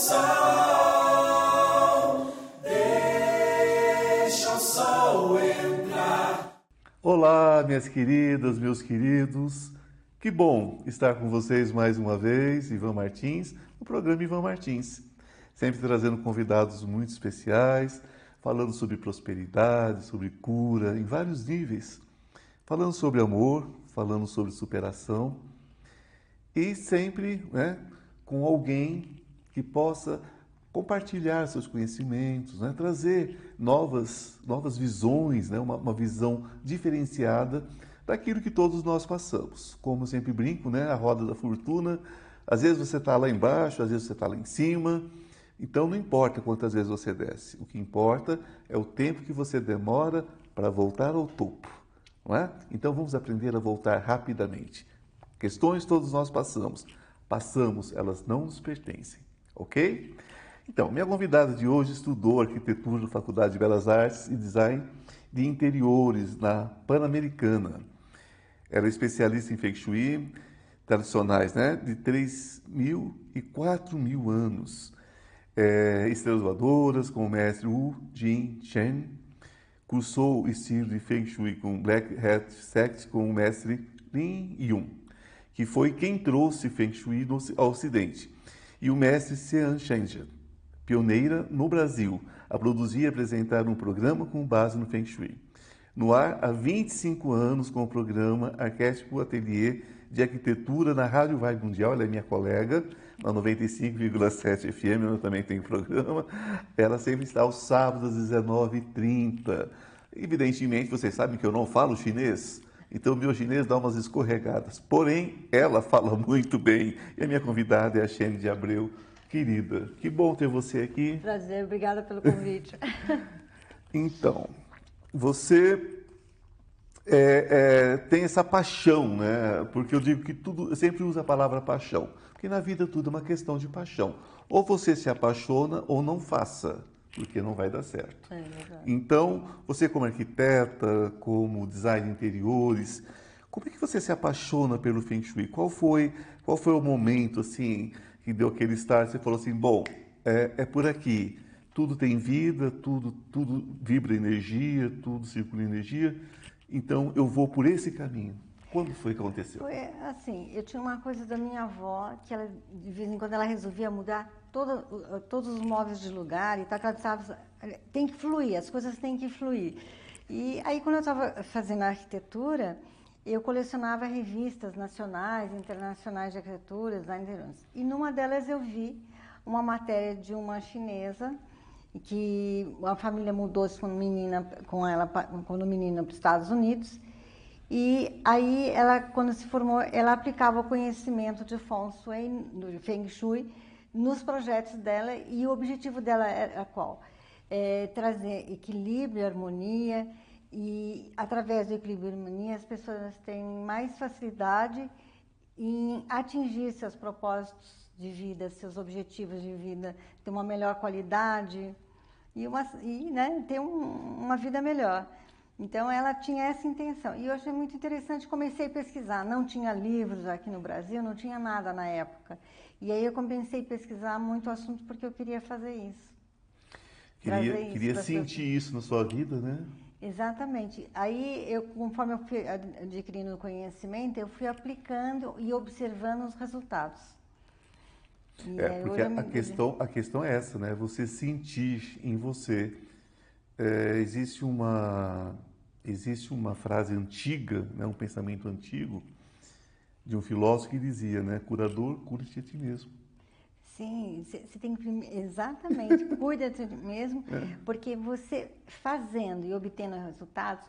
sol, deixa o sol entrar. Olá, minhas queridas, meus queridos. Que bom estar com vocês mais uma vez, Ivan Martins, no programa Ivan Martins. Sempre trazendo convidados muito especiais, falando sobre prosperidade, sobre cura, em vários níveis. Falando sobre amor, falando sobre superação. E sempre né, com alguém que possa compartilhar seus conhecimentos, né? trazer novas, novas visões, né? uma, uma visão diferenciada daquilo que todos nós passamos. Como sempre brinco, né? a roda da fortuna, às vezes você está lá embaixo, às vezes você está lá em cima, então não importa quantas vezes você desce, o que importa é o tempo que você demora para voltar ao topo. Não é? Então vamos aprender a voltar rapidamente. Questões todos nós passamos. Passamos, elas não nos pertencem ok? Então, minha convidada de hoje estudou arquitetura na Faculdade de Belas Artes e Design de Interiores na Pan-Americana. Ela é especialista em Feng Shui tradicionais, né? De 3 mil e 4 mil anos. É, estrelas voadoras com o mestre Wu Jin Chen. Cursou o estilo de Feng Shui com Black Hat Sect com o mestre Lin Yun, que foi quem trouxe Feng Shui ao Ocidente e o mestre Sean Shenzhen, pioneira no Brasil, a produzir e apresentar um programa com base no Feng Shui. No ar há 25 anos com o programa Arquétipo Atelier de Arquitetura na Rádio Vibe Mundial, ela é minha colega, na 95,7 FM, eu também tenho programa. Ela sempre está aos sábados às 19h30. Evidentemente, vocês sabem que eu não falo chinês, então, o meu chinês dá umas escorregadas. Porém, ela fala muito bem. E a minha convidada é a Xene de Abreu. Querida, que bom ter você aqui. Prazer, obrigada pelo convite. então, você é, é, tem essa paixão, né? Porque eu digo que tudo, eu sempre uso a palavra paixão. Porque na vida tudo é uma questão de paixão. Ou você se apaixona ou não faça porque não vai dar certo. É então, você como arquiteta, como design de interiores, como é que você se apaixona pelo Feng Shui? Qual foi, qual foi o momento assim que deu aquele start? Você falou assim, bom, é, é por aqui. Tudo tem vida, tudo, tudo vibra energia, tudo circula energia. Então, eu vou por esse caminho. Quando foi que aconteceu? Foi assim, eu tinha uma coisa da minha avó que ela de vez em quando ela resolvia mudar todo, todos os móveis de lugar e tal, ela precisava, tem que fluir, as coisas têm que fluir. E aí quando eu estava fazendo arquitetura, eu colecionava revistas nacionais, internacionais de arquitetura, design E numa delas eu vi uma matéria de uma chinesa que a família mudou-se com menina com ela quando menina para os Estados Unidos e aí, ela, quando se formou, ela aplicava o conhecimento de Feng Shui, do Feng Shui nos projetos dela e o objetivo dela era qual? É trazer equilíbrio, harmonia e através do equilíbrio e harmonia as pessoas têm mais facilidade em atingir seus propósitos de vida, seus objetivos de vida, ter uma melhor qualidade e, uma, e né, ter um, uma vida melhor. Então ela tinha essa intenção. E eu achei muito interessante, comecei a pesquisar. Não tinha livros aqui no Brasil, não tinha nada na época. E aí eu comecei a pesquisar muito o assunto porque eu queria fazer isso. Queria, isso queria sentir isso na sua vida, né? Exatamente. Aí, eu, conforme eu fui adquirindo conhecimento, eu fui aplicando e observando os resultados. E é, porque a, questão, a questão é essa, né? Você sentir em você. É, existe uma existe uma frase antiga, né, um pensamento antigo de um filósofo que dizia, né, curador, cura-te a ti mesmo. Sim, você tem que exatamente cuida de ti mesmo, é. porque você fazendo e obtendo resultados,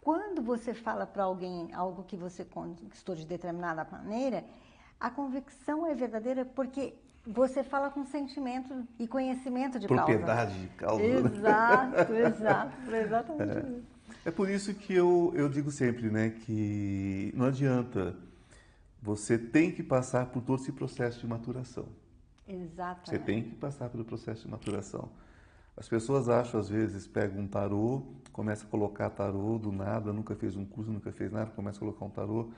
quando você fala para alguém algo que você conquistou de determinada maneira, a convicção é verdadeira porque você fala com sentimento e conhecimento de Propriedade causa. de causa. Exato, exato, exatamente é. É por isso que eu, eu digo sempre, né, que não adianta, você tem que passar por todo esse processo de maturação. Exatamente. Você tem que passar pelo processo de maturação. As pessoas acham, às vezes, pegam um tarô, começa a colocar tarô do nada, nunca fez um curso, nunca fez nada, começa a colocar um tarô.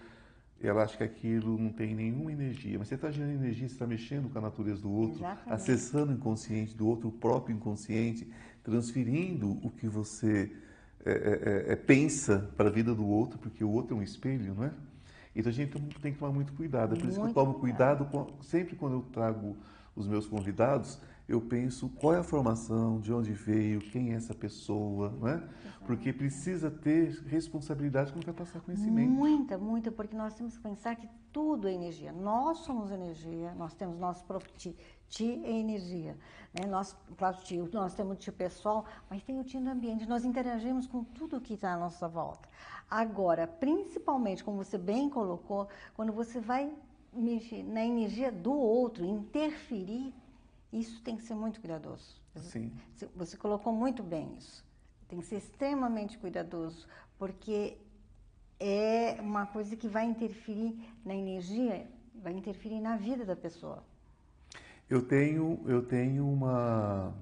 ela acha que aquilo não tem nenhuma energia, mas você está gerando energia, você está mexendo com a natureza do outro, Exatamente. acessando o inconsciente do outro, o próprio inconsciente, transferindo o que você é, é, é, pensa para a vida do outro, porque o outro é um espelho, não é? Então a gente tem que tomar muito cuidado. É por isso que eu tomo cuidado com, sempre quando eu trago os meus convidados, eu penso qual é a formação, de onde veio, quem é essa pessoa, não é? Porque precisa ter responsabilidade quando vai passar conhecimento. Muita, muita, porque nós temos que pensar que tudo é energia. Nós somos energia, nós temos nosso próprio ti. Ti é energia. Né? Nós, claro, ti, nós temos o ti pessoal, mas tem o ti do ambiente. Nós interagimos com tudo que está à nossa volta. Agora, principalmente, como você bem colocou, quando você vai mexer na energia do outro, interferir, isso tem que ser muito cuidadoso. Sim. Você colocou muito bem isso. Tem que ser extremamente cuidadoso, porque é uma coisa que vai interferir na energia, vai interferir na vida da pessoa. Eu tenho, eu tenho uma,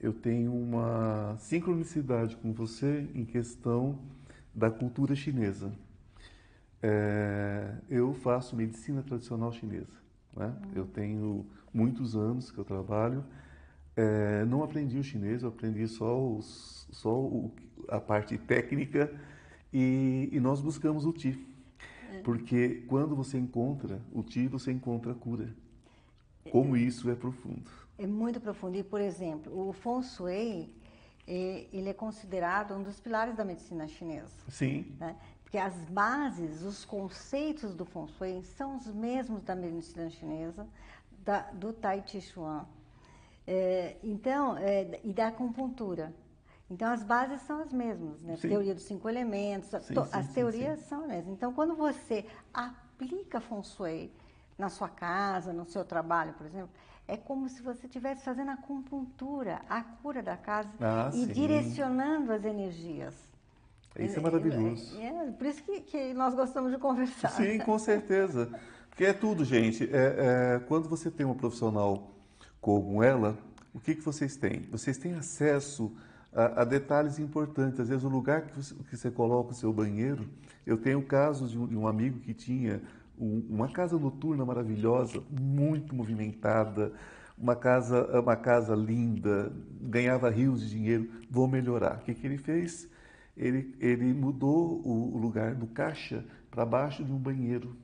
eu tenho uma sincronicidade com você em questão da cultura chinesa. É, eu faço medicina tradicional chinesa. Né? Eu tenho muitos anos que eu trabalho. É, não aprendi o chinês, eu aprendi só, os, só o, a parte técnica e, e nós buscamos o Ti. É. Porque quando você encontra o Ti, você encontra a cura. Como isso é profundo. É muito profundo. E, por exemplo, o Feng Shui, ele é considerado um dos pilares da medicina chinesa. Sim. Né? Porque as bases, os conceitos do Feng Shui são os mesmos da medicina chinesa, da, do Tai Chi Chuan. É, então, é, e da acupuntura. Então, as bases são as mesmas, né? Sim. Teoria dos cinco elementos, Sim, to, sim, as teorias são as mesmas. Então, quando você aplica Feng Shui na sua casa, no seu trabalho, por exemplo, é como se você estivesse fazendo a acupuntura, a cura da casa Ah, e direcionando as energias. Isso é maravilhoso. É, é, por isso que, que nós gostamos de conversar. Sim, com certeza. Porque é tudo, gente. É, é, quando você tem uma profissional como ela, o que, que vocês têm? Vocês têm acesso a, a detalhes importantes. Às vezes, o lugar que você, que você coloca o seu banheiro. Eu tenho casos de um, de um amigo que tinha um, uma casa noturna maravilhosa, muito movimentada, uma casa, uma casa linda, ganhava rios de dinheiro. Vou melhorar. O que, que ele fez? Ele, ele mudou o, lugar do caixa para baixo de um banheiro.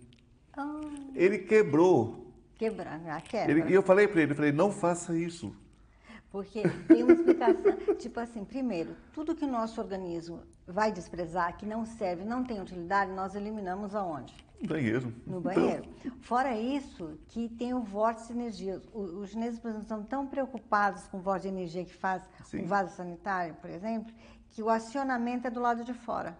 Ah, Ele quebrou. quebrar, a quebra. Ele, e eu falei para ele, eu falei, não faça isso. Porque tem uma explicação. tipo assim, primeiro, tudo que o nosso organismo vai desprezar, que não serve, não tem utilidade, nós eliminamos aonde? No banheiro. No banheiro. Fora isso, que tem o vórtice de energia. Os chineses, por exemplo, estão tão preocupados com o vórtice de energia que faz Sim. o vaso sanitário, por exemplo, que o acionamento é do lado de fora.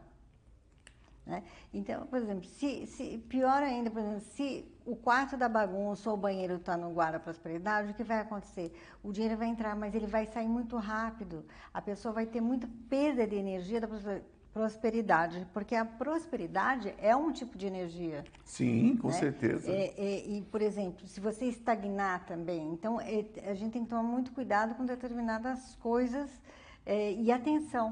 né? Então, por exemplo, se, se- pior ainda, por exemplo, se o quarto da bagunça ou o banheiro está no guarda prosperidade, o que vai acontecer? O dinheiro vai entrar, mas ele vai sair muito rápido. A pessoa vai ter muita perda de energia da prosper- prosperidade, porque a prosperidade é um tipo de energia. Sim, com né? certeza. É, é, e, por exemplo, se você estagnar também, então é, a gente tem que tomar muito cuidado com determinadas coisas é, e atenção.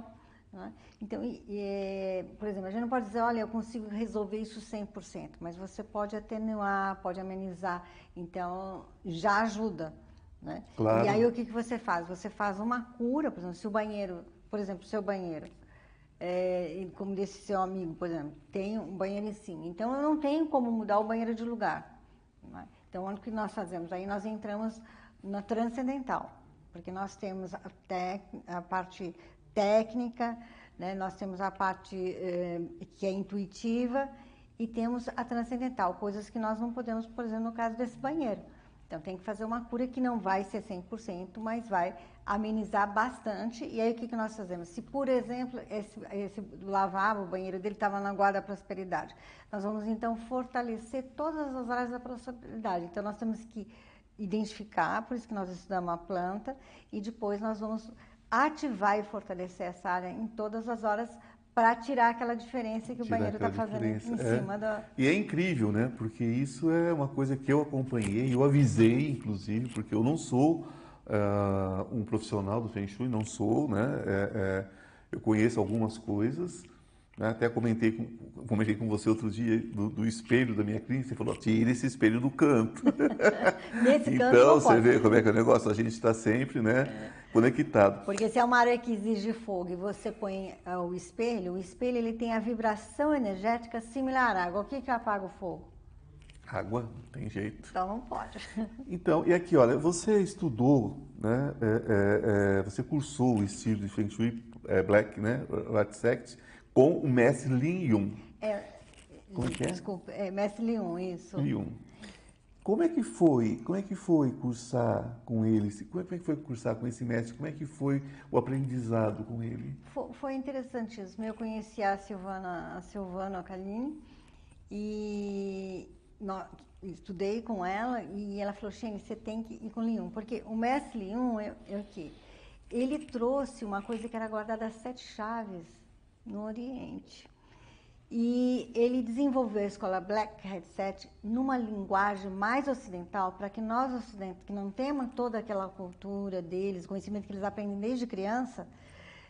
né? Então, e- e, é, por exemplo, a gente não pode dizer, olha, eu consigo resolver isso 100%, mas você pode atenuar, pode amenizar, então já ajuda. Né? Claro. E aí o que, que você faz? Você faz uma cura, por exemplo, se o banheiro, por exemplo, seu banheiro, é, como desse seu amigo, por exemplo, tem um banheiro em cima. Então, eu não tenho como mudar o banheiro de lugar. né? Então, o que nós fazemos? Aí nós entramos na transcendental, porque nós temos a, tec, a parte técnica, né? nós temos a parte eh, que é intuitiva e temos a transcendental, coisas que nós não podemos, por exemplo, no caso desse banheiro. Então, tem que fazer uma cura que não vai ser 100%, mas vai amenizar bastante. E aí, o que, que nós fazemos? Se, por exemplo, esse, esse lavabo, o banheiro dele estava na guarda da prosperidade, nós vamos, então, fortalecer todas as áreas da prosperidade. Então, nós temos que identificar, por isso que nós estudamos a planta, e depois nós vamos ativar e fortalecer essa área em todas as horas para tirar aquela diferença que o Tirar banheiro está fazendo em é. cima da... E é incrível, né? Porque isso é uma coisa que eu acompanhei, eu avisei, inclusive, porque eu não sou ah, um profissional do Feng Shui, não sou, né? É, é, eu conheço algumas coisas, né? Até comentei com, comentei com você outro dia do, do espelho da minha clínica. Você falou: tira esse espelho do canto. Nesse canto então, não você pode. vê como é que é o negócio. A gente está sempre né, conectado. Porque se é uma área que exige fogo e você põe ah, o espelho, o espelho ele tem a vibração energética similar à água. O que, que apaga o fogo? Água, não tem jeito. Então não pode. Então, e aqui, olha, você estudou, né? é, é, é, você cursou o estilo de Feng Shui é, Black, né? White Sect, com o mestre Lin Yun. É, Como é que é? Desculpa, é Mestre Leon, isso. Lin Yun. Como é que foi? Como é que foi cursar com ele? Como é que foi cursar com esse mestre? Como é que foi o aprendizado com ele? Fo- Foi interessantíssimo. Eu conheci a Silvana, a Silvana Calini e nó- estudei com ela e ela falou, Xene, você tem que ir com o Leon, porque o mestre Leon é, é o quê? Ele trouxe uma coisa que era guardada às sete chaves no Oriente. E ele desenvolveu a escola Black Headset numa linguagem mais ocidental, para que nós ocidentes, que não temos toda aquela cultura deles, conhecimento que eles aprendem desde criança,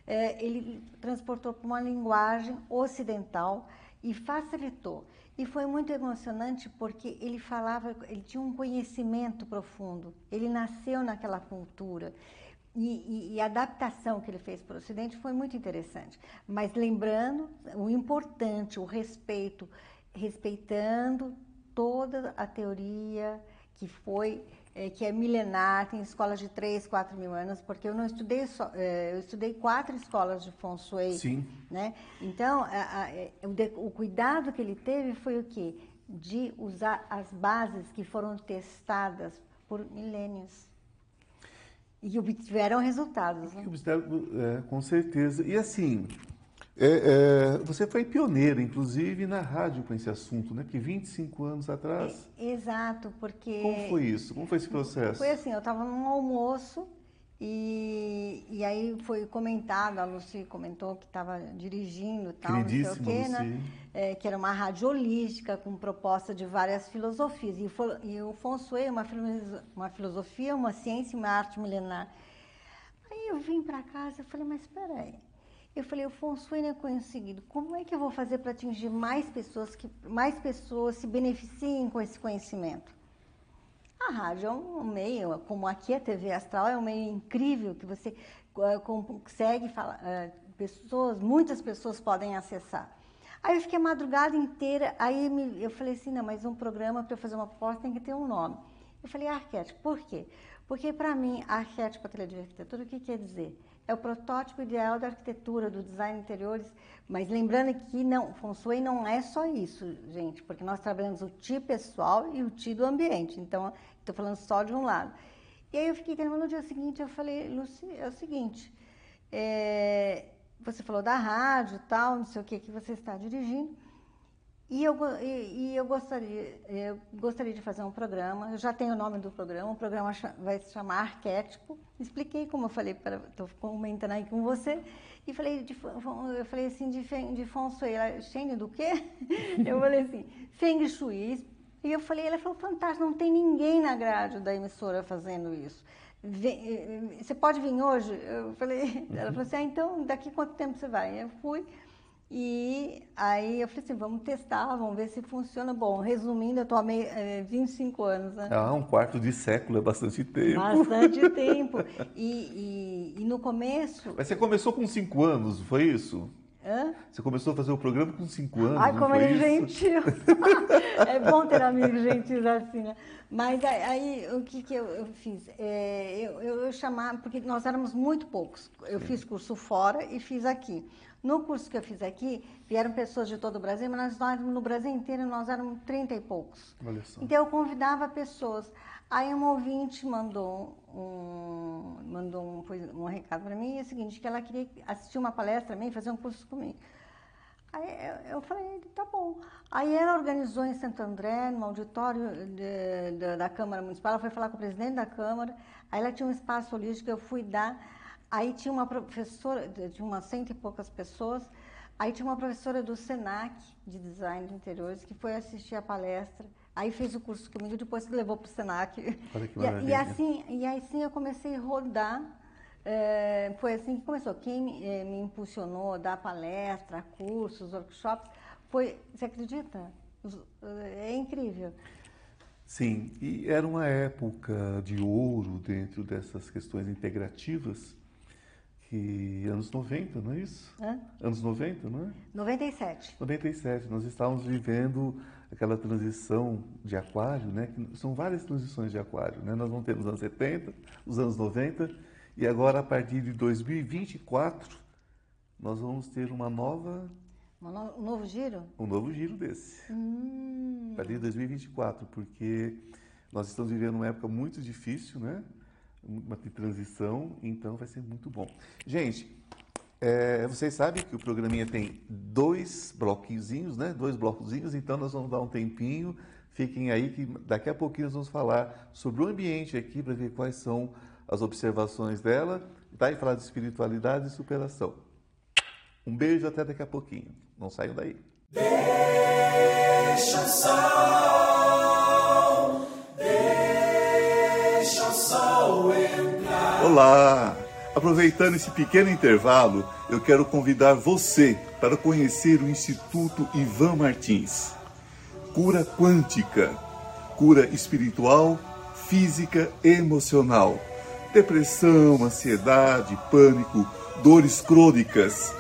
eh, ele transportou para uma linguagem ocidental e facilitou. E foi muito emocionante porque ele falava, ele tinha um conhecimento profundo, ele nasceu naquela cultura. E, e- e a adaptação que ele fez para o Ocidente foi muito interessante. Mas lembrando o importante, o respeito, respeitando toda a teoria que foi, eh, que é milenar, tem escolas de 3, 4 mil anos, porque eu não estudei só, eh, eu estudei quatro escolas de Feng Shui. Sim. Né? Então, a- a- é, o, o cuidado que ele teve foi o quê? De usar as bases que foram testadas por milênios. E obtiveram resultados. né? É, com certeza. E assim, é, é, você foi pioneira, inclusive, na rádio com esse assunto, né? Que 25 anos atrás. Exato, porque... Como foi isso? Como foi esse processo? Foi assim, eu estava num almoço e, e aí foi comentado, a Lucy comentou que estava dirigindo e tal, não sei o quê, né? É, que era uma rádio holística com proposta de várias filosofias. E, o fo- e o Feng Shui é uma, uma filosofia, uma ciência e uma arte milenar. Aí eu vim para casa e falei, mas espera aí. Eu falei, o Feng Shui não é conseguido. Como é que eu vou fazer para atingir mais pessoas, que mais pessoas se beneficiem com esse conhecimento? A rádio é um meio, como aqui a TV Astral, é um meio incrível que você eh, consegue falar, eh, pessoas, muitas pessoas podem acessar. Aí eu fiquei a madrugada inteira, aí eu falei assim, não, mas um programa para eu fazer uma proposta tem que ter um nome. Eu falei arquétipo, por quê? Porque para mim, arquétipo ateliê de arquitetura, o que quer dizer? É o protótipo ideal da arquitetura, do design de interiores, mas lembrando que não, Feng Shui não é só isso, gente, porque nós trabalhamos o Ti pessoal e o Ti do ambiente, então estou falando só de um lado. E aí eu fiquei terminando no dia seguinte, eu falei, Luci, é o seguinte, é, você falou da rádio tal, não sei o que que você está dirigindo, e eu, e, e eu gostaria, eu gostaria de fazer um programa, eu já tenho o nome do programa, o programa vai se chamar Arquétipo. Expliquei como eu falei, estou comentando aí com você, e falei, de, eu falei assim, de, de Feng Shui, ela, do quê? Eu falei assim, Feng Shui. E eu falei, ela falou, fantástico, não tem ninguém na grade da emissora fazendo isso. Vem- eh, eh, você pode vir hoje? Eu falei, ela falou assim, ah, então daqui quanto tempo você vai? Eu fui. E aí eu falei assim, vamos testar, vamos ver se funciona. Bom, resumindo, eu estou há eh, 25 anos, né? Ah, um quarto de século é bastante tempo. Bastante tempo. E, e- e no começo... Mas você começou com 5 anos, foi isso? Hã? Você começou a fazer o programa com 5 anos, Ai, como ele é gentil. é bom ter amigos gentis assim, né? Mas aí, o que, que eu, eu fiz? É, eu, eu, eu chamava, porque nós éramos muito poucos. Eu fiz curso fora e fiz aqui. No curso que eu fiz aqui, vieram pessoas de todo o Brasil, mas nós, no Brasil inteiro nós éramos 30 e poucos. Então eu convidava pessoas. Aí um ouvinte mandou um, mandou um, um recado para mim, é o seguinte, que ela queria assistir uma palestra minha e fazer um curso comigo. Aí eu, eu falei, tá bom. Aí ela organizou em Santo André, no auditório de- de- da Câmara Municipal, ela foi falar com o presidente da Câmara, aí ela tinha um espaço holístico, eu fui dar, aí tinha uma professora, de umas cento e poucas pessoas, aí tinha uma professora do SENAC, de Design de Interiores, que foi assistir a palestra, aí fez o curso comigo, depois levou para o SENAC. Olha que E, e assim, e aí sim eu comecei a rodar É, foi assim que começou. Quem me, eh, me impulsionou a dar palestra, cursos, workshops, foi, você acredita? Os- É incrível. Sim, e era uma época de ouro dentro dessas questões integrativas, que anos 90, não é isso? Hã? Anos 90, não é? 97. 97, nós estávamos vivendo aquela transição de aquário, né? que são várias transições de aquário, né? Nós vamos ter os anos 70, os anos 90 e agora a partir de 2024 nós vamos ter uma nova, Um no- um novo giro? um novo giro desse. Hum, A partir de 2024, porque nós estamos vivendo uma época muito difícil, né? Uma transição, então vai ser muito bom. Gente, é, vocês sabem que o programinha tem dois bloquinhos, né? Dois blocozinhos, então nós vamos dar um tempinho. Fiquem aí que daqui a pouquinho nós vamos falar sobre o ambiente aqui para ver quais são as observações dela, tá? E falar de espiritualidade e superação. Um beijo até daqui a pouquinho. Não saiam daí. Deixa o sol, Olá! Aproveitando esse pequeno intervalo, eu quero convidar você para conhecer o Instituto Ivan Martins. Cura quântica, cura espiritual, física e emocional. Depressão, ansiedade, pânico, dores crônicas.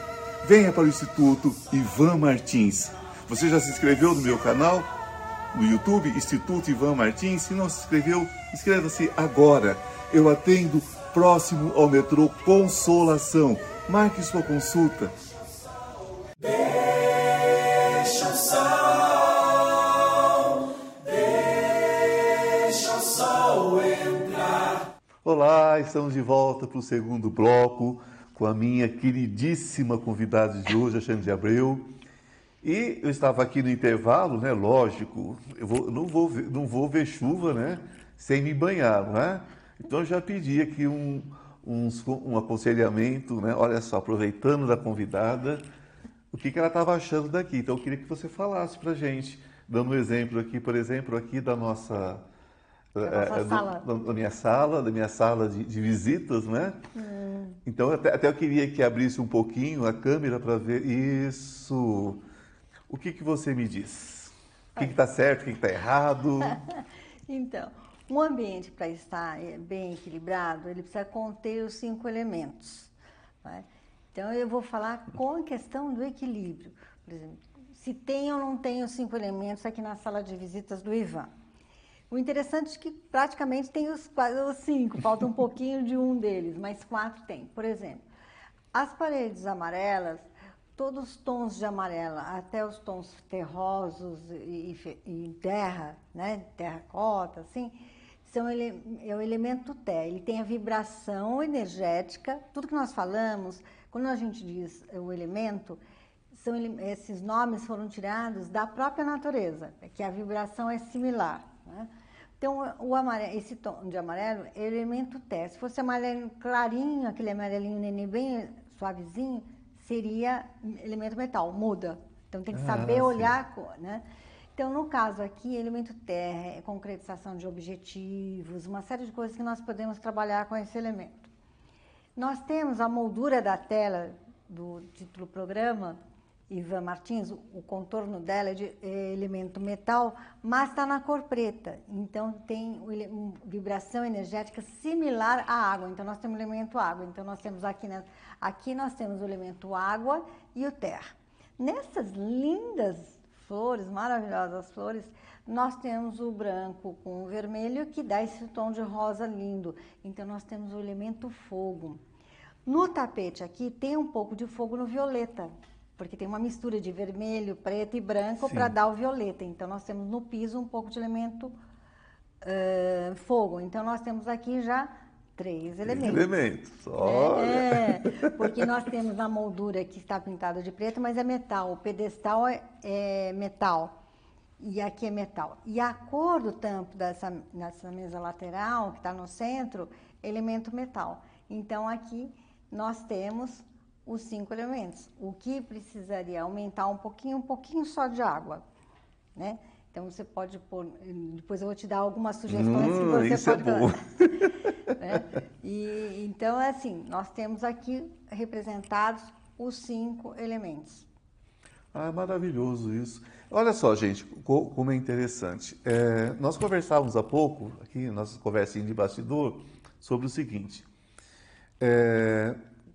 Venha para o Instituto Ivan Martins. Você já se inscreveu no meu canal? no YouTube, Instituto Ivan Martins. Se não se inscreveu, inscreva-se agora. Eu atendo próximo ao metrô Consolação. Marque sua consulta. Deixa o sol, deixa o sol entrar. Olá, estamos de volta para o segundo bloco com a minha queridíssima convidada de hoje, a Xande de Abreu. E eu estava aqui no intervalo, né? Lógico, eu vou- não, vou, não vou ver chuva, né? Sem me banhar, não é? Então eu já pedi aqui um, uns- um aconselhamento, né? Olha só, aproveitando da convidada, o que, que ela estava achando daqui. Então eu queria que você falasse para gente, dando um exemplo aqui, por exemplo, aqui da nossa Da é, do- sala. da, da minha sala, da minha sala de, de visitas, né? Então até, até eu queria que abrisse um pouquinho a câmera para ver isso. O que que você me diz? O que está certo, o que está errado? Então, um ambiente para estar eh, bem equilibrado, ele precisa conter os cinco elementos. né? Então, eu vou falar com a questão do equilíbrio. Por exemplo, se tem ou não tem os cinco elementos aqui na sala de visitas do Ivan. O interessante é que praticamente tem os, os cinco, falta um pouquinho de um deles, mas quatro tem. Por exemplo, as paredes amarelas, todos os tons de amarela, até os tons terrosos e, e e terra, né, terracota, assim, são ele, é o elemento Té. Ele tem a vibração energética, tudo que nós falamos, quando a gente diz o elemento, são, esses nomes foram tirados da própria natureza, que a vibração é similar. né? Então, o amarelo, esse tom de amarelo é elemento Té. Se fosse amarelo clarinho, aquele amarelinho neném bem suavezinho, seria elemento metal, muda. Então, tem que Ah, saber sim. olhar a cor, né? Então, no caso aqui, elemento terra é concretização de objetivos, uma série de coisas que nós podemos trabalhar com esse elemento. Nós temos a moldura da tela do título programa, Ivan Martins, o contorno dela é de é elemento metal, mas está na cor preta. Então tem vibração energética similar à água. Então nós temos o elemento água. Então nós temos aqui, né, aqui nós temos o elemento água e o terra. Nessas lindas flores, maravilhosas flores, nós temos o branco com o vermelho que dá esse tom de rosa lindo. Então nós temos o elemento fogo. No tapete aqui tem um pouco de fogo no violeta, porque tem uma mistura de vermelho, preto e branco para dar o violeta. Então nós temos no piso um pouco de elemento eh, fogo. Então nós temos aqui já três elementos. Elementos. Olha. É, porque nós temos a moldura que está pintada de preto, mas é metal. O pedestal é, é metal. E aqui é metal. E a cor do tampo dessa, dessa mesa lateral, que está no centro, é elemento metal. Então aqui nós temos os cinco elementos. O que precisaria aumentar um pouquinho, um pouquinho só de água, né? Então você pode pôr, depois eu vou te dar algumas sugestões que Hum, você isso é pode bom. né? E, então, é assim, nós temos aqui representados os cinco elementos. Ah, maravilhoso isso. Olha só, gente, como é interessante. É, nós conversávamos há pouco, aqui, nossa conversinha de bastidor, sobre o seguinte. É,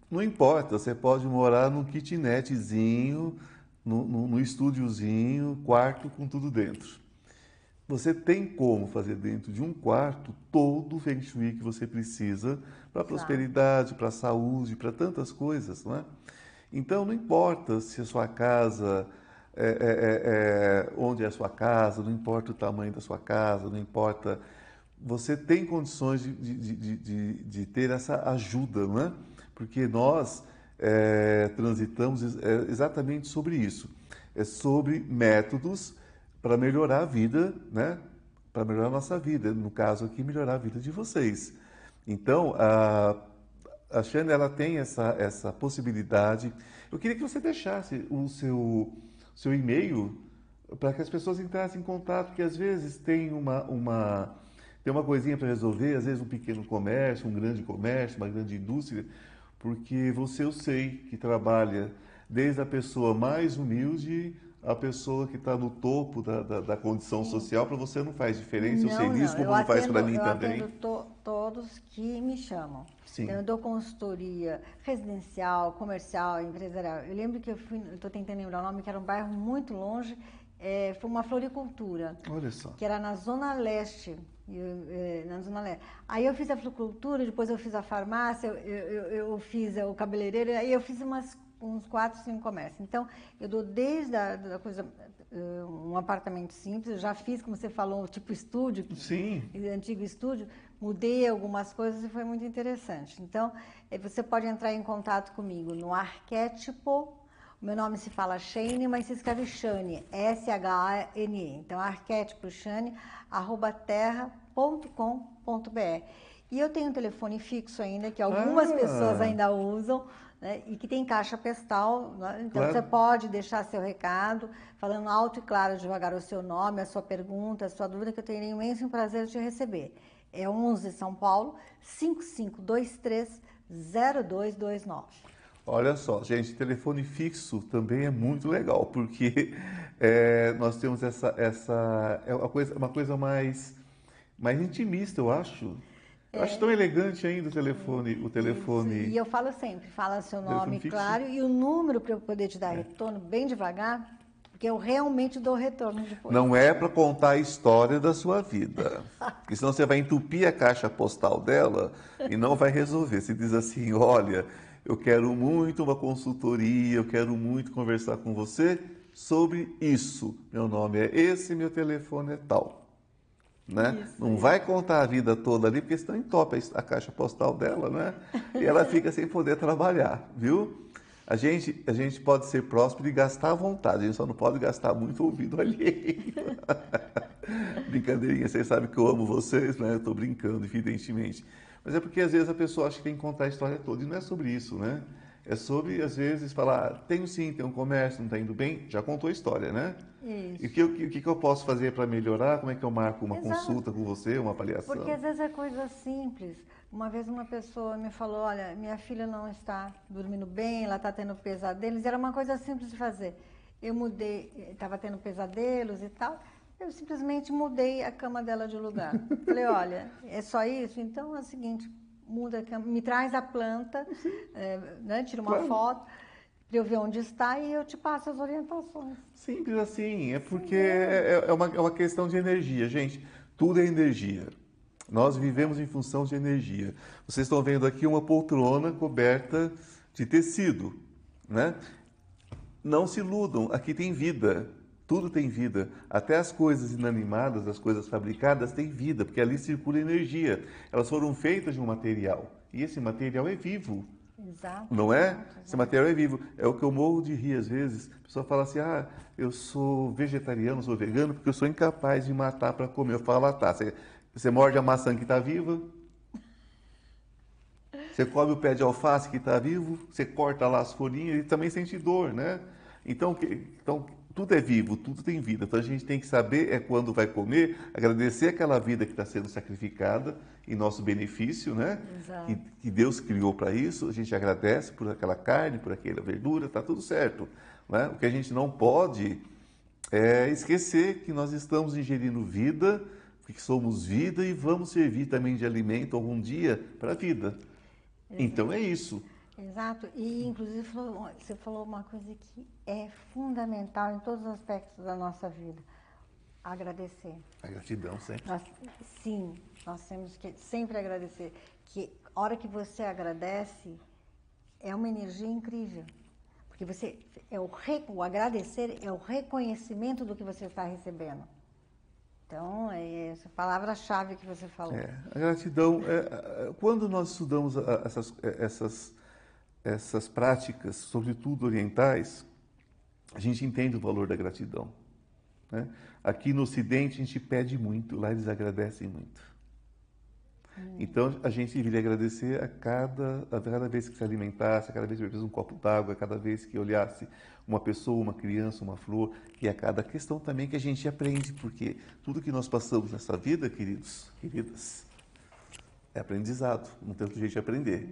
não importa, você pode morar num kitnetzinho, no estúdiozinho, quarto com tudo dentro. Você tem como fazer dentro de um quarto todo o Feng Shui que você precisa para a prosperidade, para a saúde, para tantas coisas, não é? Então, não importa se a sua casa, é, é, é, é, onde é a sua casa, não importa o tamanho da sua casa, não importa. Você tem condições de, de, de, de, de ter essa ajuda, não é? Porque nós é, transitamos é, exatamente sobre isso. É sobre métodos para melhorar a vida, né? Para melhorar a nossa vida. No caso aqui, melhorar a vida de vocês. Então, a, a Shane, ela tem essa, essa possibilidade. Eu queria que você deixasse o seu, seu e-mail para que as pessoas entrassem em contato, porque às vezes tem uma, uma, tem uma coisinha para resolver, às vezes um pequeno comércio, um grande comércio, uma grande indústria, porque você eu sei que trabalha desde a pessoa mais humilde a pessoa que está no topo da, da, da condição Sim. social, para você não faz diferença, não, eu sei disso, como eu não faz para mim eu também. Eu to, todos que me chamam. Sim. Então, eu dou consultoria residencial, comercial, empresarial. Eu lembro que eu fui, estou tentando lembrar o nome, que era um bairro muito longe, é, foi uma floricultura. Olha só. Que era na Zona Leste. Eu, é, na Zona Leste. Aí eu fiz a floricultura, depois eu fiz a farmácia, eu, eu, eu fiz o cabeleireiro, aí eu fiz umas uns quatro, cinco comércios. Então, eu dou desde a da coisa, eh, um apartamento simples, eu já fiz, como você falou, tipo estúdio, Sim. antigo estúdio, mudei algumas coisas e foi muito interessante. Então, eh, você pode entrar em contato comigo no arquétipo, meu nome se fala Shane, mas se escreve Shane, S-H-A-N-E. Então, arquétipo Shane, arroba terra.com.br. E eu tenho um telefone fixo ainda, que algumas ah. pessoas ainda usam, né, e que tem caixa postal. Né? Então claro. você pode deixar seu recado, falando alto e claro, devagar o seu nome, a sua pergunta, a sua dúvida, que eu terei imenso prazer de receber. É 11 São Paulo, 5523 0229. Olha só, gente, telefone fixo também é muito legal, porque é, nós temos essa, essa é uma coisa, uma coisa mais, mais intimista, eu acho. Eu acho tão elegante ainda o telefone. O telefone... Isso. E eu falo sempre, fala seu nome, claro, e o número para eu poder te dar é. retorno bem devagar, porque eu realmente dou retorno depois. Não é para contar a história da sua vida, porque senão você vai entupir a caixa postal dela e não vai resolver. Você diz assim, olha, eu quero muito uma consultoria, eu quero muito conversar com você sobre isso. Meu nome é esse, meu telefone é tal. Né? Isso, não vai contar a vida toda ali, porque senão entope a caixa postal dela, né? E ela fica sem poder trabalhar, viu? A gente, a gente pode ser próspero e gastar à vontade, a gente só não pode gastar muito ouvido alheio. Brincadeirinha, vocês sabem que eu amo vocês, né? Eu estou brincando, evidentemente. Mas é porque às vezes a pessoa acha que tem que contar a história toda, e não é sobre isso, né? É sobre, às vezes, falar, tenho sim, tem um comércio, não está indo bem, já contou a história, né? Isso. E o que, o que, que, eu posso fazer para melhorar? Como é que eu marco uma Exato. consulta com você, uma avaliação? Porque às vezes é coisa simples. Uma vez uma pessoa me falou, olha, minha filha não está dormindo bem, ela está tendo pesadelos. Era uma coisa simples de fazer. Eu mudei, estava tendo pesadelos e tal. Eu simplesmente mudei a cama dela de lugar. Falei, olha, é só isso? Então é o seguinte, muda, me traz a planta, é, né, tira uma claro. foto para eu ver onde está e eu te passo as orientações. Simples assim, é porque é, é, uma, é uma questão de energia, gente. Tudo é energia. Nós vivemos em função de energia. Vocês estão vendo aqui uma poltrona coberta de tecido, né? Não se iludam, aqui tem vida. Tudo tem vida. Até as coisas inanimadas, as coisas fabricadas têm vida, porque ali circula energia. Elas foram feitas de um material. E esse material é vivo. Exato. Não é? Exato. Esse material é vivo. É o que eu morro de rir às vezes. A pessoa fala assim: ah, eu sou vegetariano, sou vegano, porque eu sou incapaz de matar para comer. Eu falo, ah, tá. Você, você morde a maçã que está viva, você come o pé de alface que está vivo, você corta lá as folhinhas e também sente dor, né? Então, então tudo é vivo, tudo tem vida. Então a gente tem que saber é quando vai comer, agradecer aquela vida que está sendo sacrificada em nosso benefício, né? Exato. Que, que Deus criou para isso. A gente agradece por aquela carne, por aquela verdura, tá tudo certo. Né? O que a gente não pode é esquecer que nós estamos ingerindo vida, que somos vida e vamos servir também de alimento algum dia para a vida. Então é isso. Exato, e inclusive falou- você falou uma coisa que é fundamental em todos os aspectos da nossa vida: agradecer. A gratidão sempre. Nós, sim, nós temos que sempre agradecer. Que a hora que você agradece é uma energia incrível, porque você é o, o agradecer é o reconhecimento do que você está recebendo. Então é essa palavra-chave que você falou. É, a gratidão, é, é, quando nós estudamos essas, é, essas, essas práticas, sobretudo orientais, a gente entende o valor da gratidão. né? Aqui no Ocidente a gente pede muito, lá eles agradecem muito. Então a gente deveria agradecer a cada, a cada vez que se alimentasse, a cada vez que bebesse um copo d'água, a cada vez que olhasse uma pessoa, uma criança, uma flor, e a cada questão também que a gente aprende, porque tudo que nós passamos nessa vida, queridos, queridas, é aprendizado, não tem outro jeito de aprender.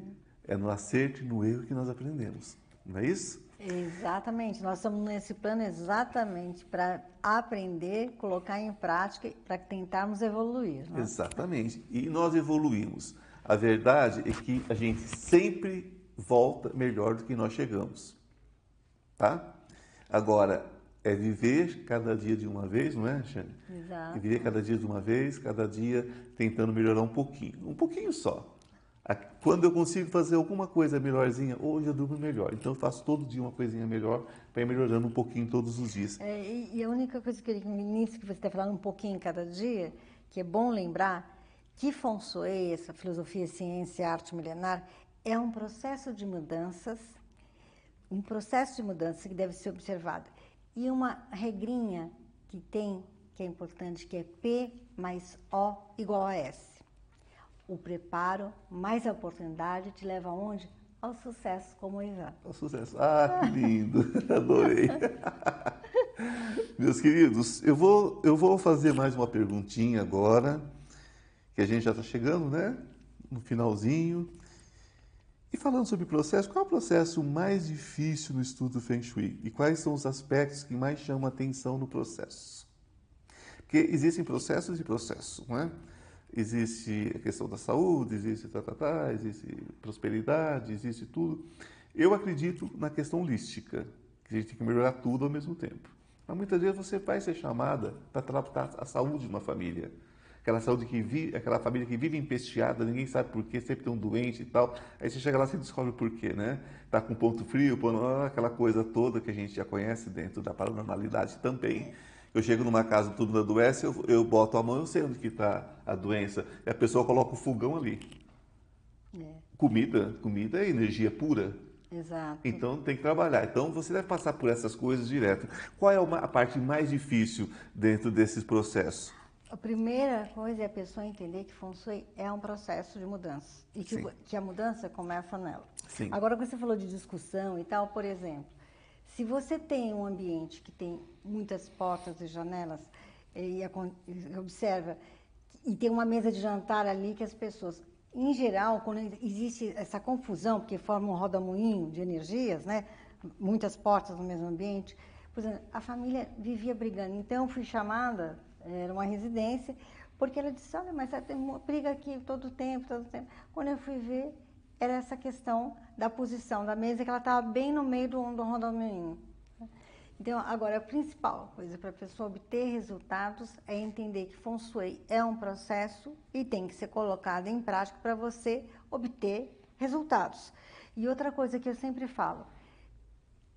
É no acerto e no erro que nós aprendemos, não é isso? Exatamente, nós estamos nesse plano exatamente para aprender, colocar em prática, para tentarmos evoluir. né? Exatamente. E nós evoluímos. A verdade é que a gente sempre volta melhor do que nós chegamos. Tá? Agora, é viver cada dia de uma vez, não é, Xane? Exato. É viver cada dia de uma vez, cada dia tentando melhorar um pouquinho. Um pouquinho só. Quando eu consigo fazer alguma coisa melhorzinha, hoje eu durmo melhor. Então eu faço todo dia uma coisinha melhor para ir melhorando um pouquinho todos os dias. É, e, a única coisa que eu queria, que você está falando um pouquinho cada dia, que é bom lembrar que Feng essa filosofia, ciência, arte milenar, é um processo de mudanças, um processo de mudança que deve ser observado. E uma regrinha que tem, que é importante, que é P mais O igual a S. O preparo mais a oportunidade te leva aonde? Ao sucesso como o Ivan. Um sucesso. Ah, que lindo! Adorei. Meus queridos, eu vou, eu vou fazer mais uma perguntinha agora, que a gente já está chegando, né? No finalzinho. E falando sobre processo, qual é o processo mais difícil no estudo do Feng Shui? E quais são os aspectos que mais chamam a atenção no processo? Porque existem processos e processos, não é? Existe a questão da saúde, existe tá, tá, tá, existe prosperidade, existe tudo. Eu acredito na questão holística, que a gente tem que melhorar tudo ao mesmo tempo. Mas muitas vezes você vai ser chamada para tratar a saúde de uma família. Aquela saúde que vive, aquela família que vive empesteada, ninguém sabe por quê, sempre tem um doente e tal. Aí você chega lá e descobre por quê, né? Tá com ponto frio, ponto, ah, aquela coisa toda que a gente já conhece dentro da paranormalidade também. Eu chego numa casa, todo mundo adoece, eu, eu boto a mão, eu sei onde que está a doença. E a pessoa coloca o fogão ali. É, Comida, comida é energia pura. exato. Então tem que trabalhar. Então você deve passar por essas coisas direto. Qual é a parte mais difícil dentro desses processos? A primeira coisa é a pessoa entender que Feng Shui é um processo de mudança e que, que a mudança começa nela. Sim. Agora, quando você falou de discussão e tal, por exemplo, se você tem um ambiente que tem muitas portas e janelas e, acon- e observa e tem uma mesa de jantar ali que as pessoas, em geral, quando existe essa confusão, porque forma um rodamuinho de energias, né? Muitas portas no mesmo ambiente. Por exemplo, a família vivia brigando. Então, fui chamada, era uma residência, porque ela disse, olha, mas tem uma briga aqui todo tempo, todo tempo. Quando eu fui ver, era essa questão da posição da mesa, que ela estava bem no meio do, do rodamuinho. Então, agora, a principal coisa para a pessoa obter resultados é entender que Feng Shui é um processo e tem que ser colocado em prática para você obter resultados. E outra coisa que eu sempre falo,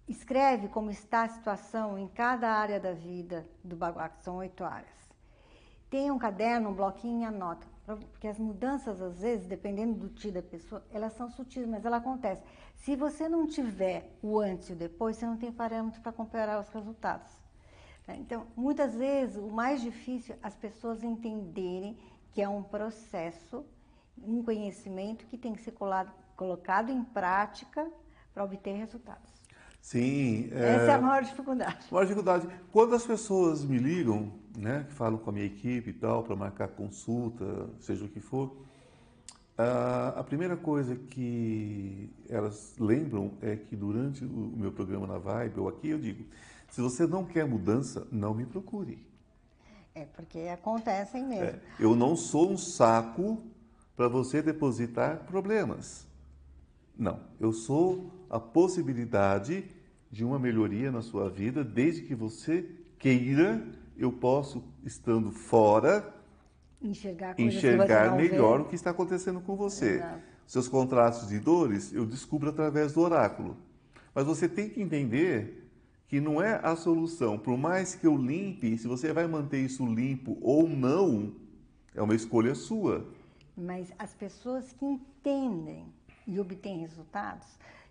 escreve como está a situação em cada área da vida do Baguá, que são oito áreas. Tenha um caderno, um bloquinho e anota. Porque as mudanças, às vezes, dependendo do tio da pessoa, elas são sutis, mas ela acontece. Se você não tiver o antes e o depois, você não tem parâmetro para comparar os resultados. né? Então, muitas vezes, o mais difícil é as pessoas entenderem que é um processo, um conhecimento que tem que ser colado- colocado em prática para obter resultados. Sim. Essa é a maior dificuldade. A maior dificuldade. Quando as pessoas me ligam, né, falam com a minha equipe e tal, para marcar consulta, seja o que for, a, a primeira coisa que elas lembram é que durante o meu programa na Vibe, ou aqui, eu digo: se você não quer mudança, não me procure. É, porque acontecem mesmo. É, eu não sou um saco para você depositar problemas. Não, eu sou a possibilidade de uma melhoria na sua vida, desde que você queira, eu posso, estando fora, enxergar, enxergar melhor o que está acontecendo com você. Exato. Seus contratos de dores eu descubro através do oráculo. Mas você tem que entender que não é a solução. Por mais que eu limpe, se você vai manter isso limpo ou não, é uma escolha sua. Mas as pessoas que entendem e obtêm resultados,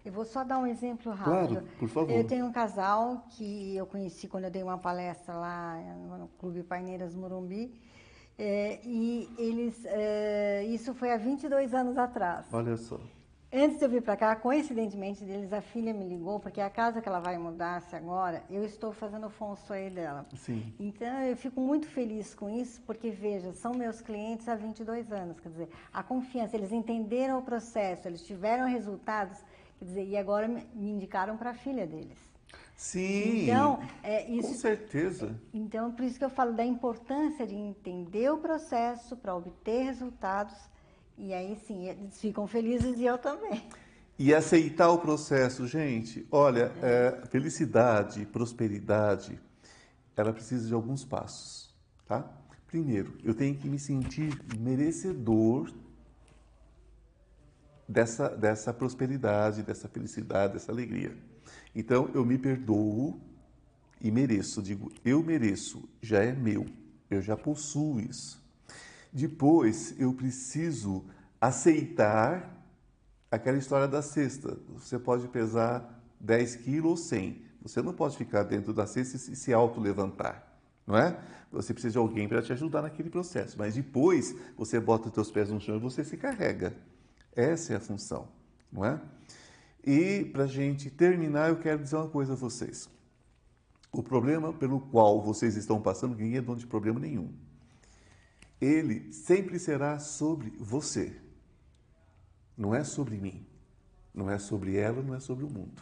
eu vou só dar um exemplo rápido. Claro, por favor. Eu tenho um casal que eu conheci quando eu dei uma palestra lá no Clube Paineiras Morumbi. É, e eles, é, isso foi há 22 anos atrás. Olha só. Antes de eu vir para cá, coincidentemente deles, a filha me ligou, porque a casa que ela vai mudar-se agora, eu estou fazendo o fonsoi dela. Sim. Então, eu fico muito feliz com isso, porque, veja, são meus clientes há 22 anos, quer dizer, a confiança, eles entenderam o processo, eles tiveram resultados, quer dizer, e agora me indicaram para a filha deles. Sim, então, é, isso, com certeza. Então, por isso que eu falo da importância de entender o processo para obter resultados e aí sim, eles ficam felizes e eu também. E aceitar o processo, gente, olha, é, felicidade, prosperidade, ela precisa de alguns passos, tá? Primeiro, eu tenho que me sentir merecedor dessa, dessa prosperidade, dessa felicidade, dessa alegria. Então, eu me perdoo e mereço. Digo, eu mereço, já é meu, eu já possuo isso. Depois, eu preciso aceitar aquela história da cesta. Você pode pesar 10 quilos ou 100. Você não pode ficar dentro da cesta e se auto-levantar, não é? Você precisa de alguém para te ajudar naquele processo. Mas depois, você bota os seus pés no chão e você se carrega. Essa é a função, não é? E para a gente terminar, eu quero dizer uma coisa a vocês. O problema pelo qual vocês estão passando, ninguém é dono de problema nenhum ele sempre será sobre você. Não é sobre mim, não é sobre ela, não é sobre o mundo.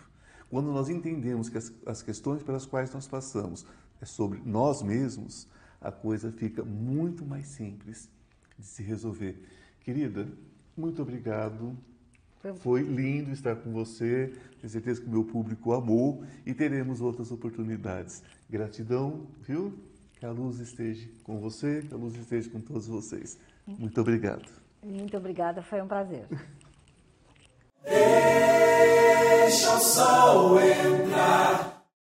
Quando nós entendemos que as, as questões pelas quais nós passamos é sobre nós mesmos, a coisa fica muito mais simples de se resolver. Querida, muito obrigado. Foi lindo estar com você. Tenho certeza que o meu público amou e teremos outras oportunidades. Gratidão, viu? Que a luz esteja com você, que a luz esteja com todos vocês. Muito obrigado. Muito obrigada, foi um prazer. Deixa o sol entrar.